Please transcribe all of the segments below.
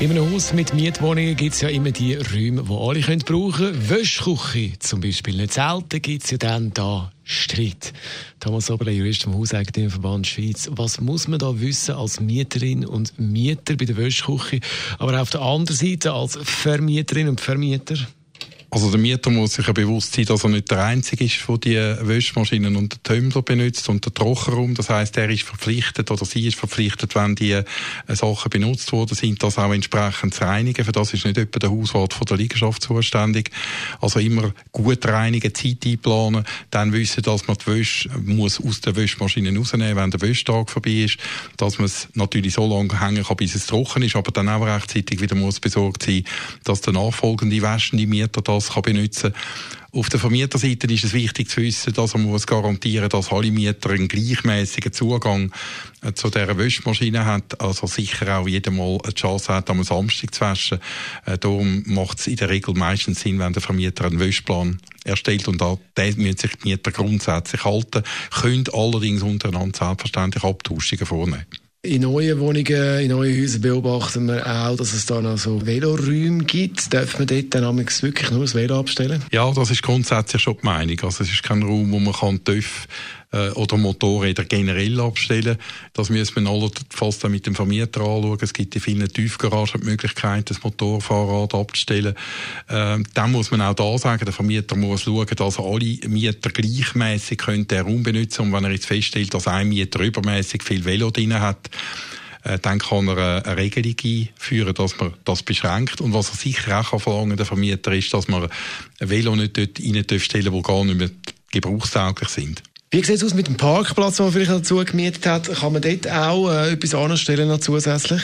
in einem Haus mit Mietwohnungen gibt es ja immer die Räume, die alle können brauchen können. Wäschküche zum Beispiel. Nicht selten gibt es ja dann da Streit. Thomas Oberle, Jurist vom Hauseigentümerverband Schweiz. Was muss man da wissen als Mieterin und Mieter bei der Wäschküche, aber auf der anderen Seite als Vermieterin und Vermieter? Also der Mieter muss sich ja bewusst sein, dass er nicht der Einzige ist, der die Wäschmaschinen und den Tumbler benutzt und den Trockenraum. Das heißt, er ist verpflichtet oder sie ist verpflichtet, wenn die äh, Sachen benutzt worden sind, das auch entsprechend zu reinigen. Für das ist nicht etwa der Hauswart von der Liegenschaft zuständig. Also immer gut reinigen, Zeit einplanen, dann wissen, dass man die Wäsche muss aus der Wäschmaschine rausnehmen, wenn der Wäschtag vorbei ist, dass man es natürlich so lange hängen kann, bis es trocken ist, aber dann auch rechtzeitig wieder muss besorgt sein, dass der nachfolgende wäschende Mieter da das kann benutzen auf der Vermieterseite ist es wichtig zu wissen, dass man muss garantieren dass alle Mieter einen gleichmäßigen Zugang äh, zu dieser Wäschmaschine haben. Also sicher auch jeder mal eine Chance hat, am Samstag zu waschen. Äh, darum macht es in der Regel meistens Sinn, wenn der Vermieter einen Wäschplan erstellt und da müssen sich die Mieter grundsätzlich halten, können allerdings untereinander selbstverständlich Abtauschungen vornehmen. In neuen Wohnungen, in neuen Häusern beobachten wir auch, dass es da noch so Veloräume gibt. Darf man dort dann wirklich nur das Velo abstellen? Ja, das ist grundsätzlich schon die Meinung. Also es ist kein Raum, wo man kann TÜV äh, oder Motorräder generell abstellen. Das müssen wir allenfalls dann mit dem Vermieter anschauen. Es gibt in vielen Tiefgaragen die Möglichkeit, das Motorfahrrad abzustellen. Ähm, dann muss man auch da sagen, der Vermieter muss schauen, dass alle Mieter gleichmäßig den Raum benutzen Und wenn er jetzt feststellt, dass ein Mieter übermäßig viel Velo drin hat, äh, dann kann er eine Regelung einführen, dass man das beschränkt. Und was er sicher auch verlangen der Vermieter, ist, dass man Velo nicht dort reinstellen darf, die gar nicht mehr gebrauchstauglich sind. Wie sieht es aus mit dem Parkplatz, den man vielleicht dazu gemietet hat? Kann man dort auch äh, etwas anstellen noch zusätzlich?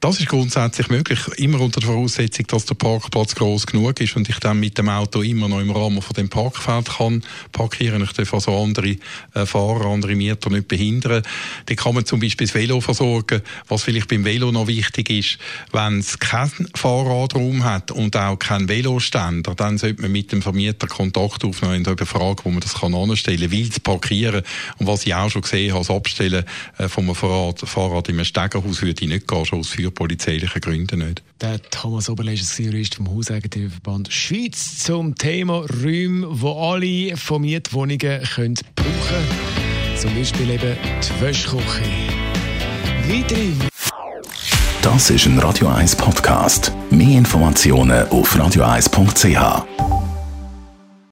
Das ist grundsätzlich möglich, immer unter der Voraussetzung, dass der Parkplatz groß genug ist und ich dann mit dem Auto immer noch im Rahmen von dem Parkfeld kann parkieren. Ich darf also andere äh, Fahrer, andere Mieter nicht behindern. Da kann man zum Beispiel das Velo versorgen. Was vielleicht beim Velo noch wichtig ist, wenn es keinen Fahrradraum hat und auch keinen Veloständer, dann sollte man mit dem Vermieter Kontakt aufnehmen und fragen, wo man das kann anstellen, will zu parkieren. Und was ich auch schon gesehen habe, das Abstellen äh, von einem Fahrrad, Fahrrad in einem Stegenhaus würde ich nicht gehen, schon für polizeiliche Gründe nicht. Der Thomas Oberlesch ist Jurist vom Hauseigentümerverband Schweiz zum Thema Räume, wo alle von Mietwohnungen können brauchen können. Zum Beispiel eben die Wäschküche. Weiterhin. Das ist ein Radio 1 Podcast. Mehr Informationen auf radio1.ch.